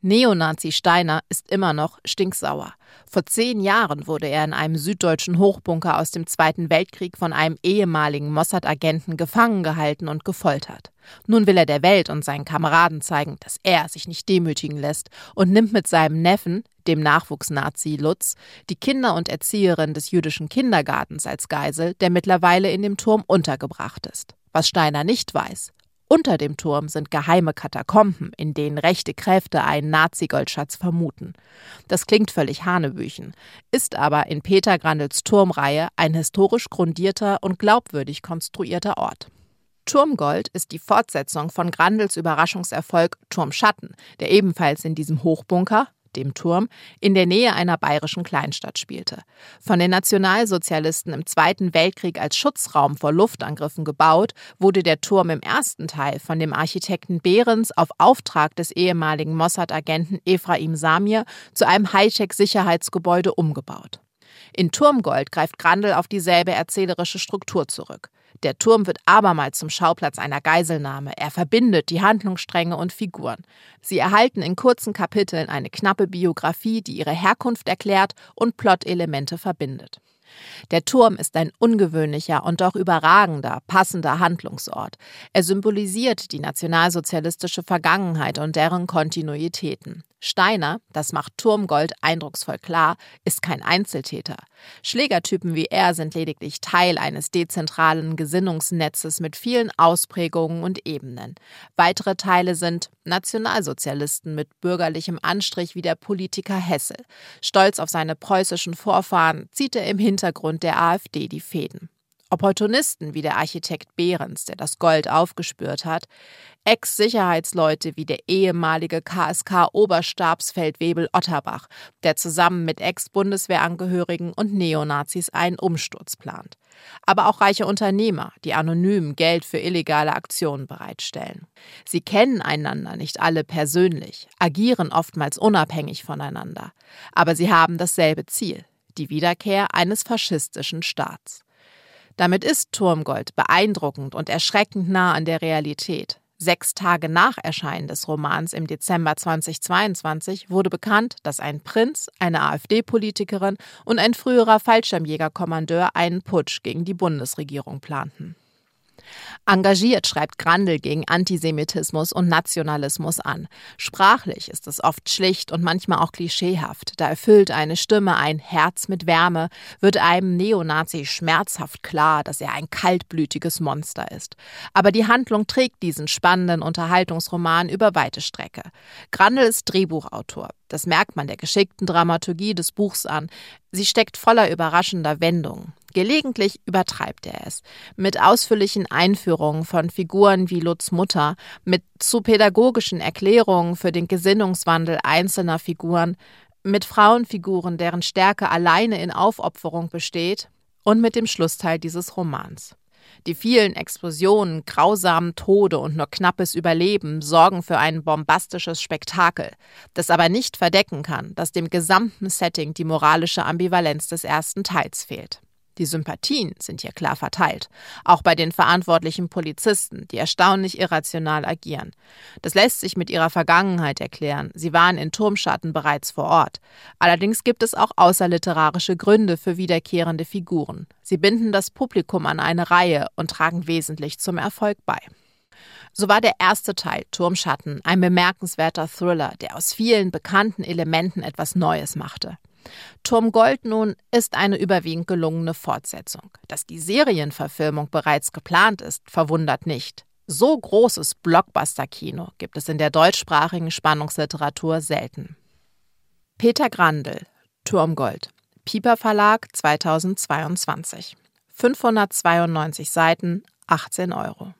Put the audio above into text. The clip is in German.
Neonazi Steiner ist immer noch stinksauer. Vor zehn Jahren wurde er in einem süddeutschen Hochbunker aus dem Zweiten Weltkrieg von einem ehemaligen Mossad-Agenten gefangen gehalten und gefoltert. Nun will er der Welt und seinen Kameraden zeigen, dass er sich nicht demütigen lässt und nimmt mit seinem Neffen, dem Nachwuchsnazi Lutz, die Kinder und Erzieherin des jüdischen Kindergartens als Geisel, der mittlerweile in dem Turm untergebracht ist. Was Steiner nicht weiß, unter dem Turm sind geheime Katakomben, in denen rechte Kräfte einen Nazi-Goldschatz vermuten. Das klingt völlig Hanebüchen, ist aber in Peter Grandels Turmreihe ein historisch grundierter und glaubwürdig konstruierter Ort. Turmgold ist die Fortsetzung von Grandels Überraschungserfolg Turmschatten, der ebenfalls in diesem Hochbunker, dem Turm, in der Nähe einer bayerischen Kleinstadt spielte. Von den Nationalsozialisten im Zweiten Weltkrieg als Schutzraum vor Luftangriffen gebaut, wurde der Turm im ersten Teil von dem Architekten Behrens auf Auftrag des ehemaligen Mossad-Agenten Ephraim Samir zu einem Hightech-Sicherheitsgebäude umgebaut. In Turmgold greift Grandel auf dieselbe erzählerische Struktur zurück. Der Turm wird abermals zum Schauplatz einer Geiselnahme. Er verbindet die Handlungsstränge und Figuren. Sie erhalten in kurzen Kapiteln eine knappe Biografie, die ihre Herkunft erklärt und Plot-Elemente verbindet. Der Turm ist ein ungewöhnlicher und doch überragender, passender Handlungsort. Er symbolisiert die nationalsozialistische Vergangenheit und deren Kontinuitäten. Steiner, das macht Turmgold eindrucksvoll klar, ist kein Einzeltäter. Schlägertypen wie er sind lediglich Teil eines dezentralen Gesinnungsnetzes mit vielen Ausprägungen und Ebenen. Weitere Teile sind Nationalsozialisten mit bürgerlichem Anstrich wie der Politiker Hessel. Stolz auf seine preußischen Vorfahren zieht er im Hintergrund der AfD die Fäden. Opportunisten wie der Architekt Behrens, der das Gold aufgespürt hat, Ex-Sicherheitsleute wie der ehemalige KSK-Oberstabsfeldwebel Otterbach, der zusammen mit Ex-Bundeswehrangehörigen und Neonazis einen Umsturz plant. Aber auch reiche Unternehmer, die anonym Geld für illegale Aktionen bereitstellen. Sie kennen einander nicht alle persönlich, agieren oftmals unabhängig voneinander. Aber sie haben dasselbe Ziel, die Wiederkehr eines faschistischen Staats. Damit ist Turmgold beeindruckend und erschreckend nah an der Realität. Sechs Tage nach Erscheinen des Romans im Dezember 2022 wurde bekannt, dass ein Prinz, eine AfD-Politikerin und ein früherer Fallschirmjägerkommandeur einen Putsch gegen die Bundesregierung planten. Engagiert schreibt Grandel gegen Antisemitismus und Nationalismus an. Sprachlich ist es oft schlicht und manchmal auch klischeehaft. Da erfüllt eine Stimme ein Herz mit Wärme, wird einem Neonazi schmerzhaft klar, dass er ein kaltblütiges Monster ist. Aber die Handlung trägt diesen spannenden Unterhaltungsroman über weite Strecke. Grandel ist Drehbuchautor. Das merkt man der geschickten Dramaturgie des Buchs an. Sie steckt voller überraschender Wendungen. Gelegentlich übertreibt er es. Mit ausführlichen Einführungen von Figuren wie Lutz Mutter, mit zu pädagogischen Erklärungen für den Gesinnungswandel einzelner Figuren, mit Frauenfiguren, deren Stärke alleine in Aufopferung besteht, und mit dem Schlussteil dieses Romans. Die vielen Explosionen, grausamen Tode und nur knappes Überleben sorgen für ein bombastisches Spektakel, das aber nicht verdecken kann, dass dem gesamten Setting die moralische Ambivalenz des ersten Teils fehlt. Die Sympathien sind hier klar verteilt, auch bei den verantwortlichen Polizisten, die erstaunlich irrational agieren. Das lässt sich mit ihrer Vergangenheit erklären. Sie waren in Turmschatten bereits vor Ort. Allerdings gibt es auch außerliterarische Gründe für wiederkehrende Figuren. Sie binden das Publikum an eine Reihe und tragen wesentlich zum Erfolg bei. So war der erste Teil Turmschatten ein bemerkenswerter Thriller, der aus vielen bekannten Elementen etwas Neues machte. Turm Gold nun ist eine überwiegend gelungene Fortsetzung. Dass die Serienverfilmung bereits geplant ist, verwundert nicht. So großes Blockbuster-Kino gibt es in der deutschsprachigen Spannungsliteratur selten. Peter Grandel, Turmgold, Pieper Verlag 2022. 592 Seiten, 18 Euro.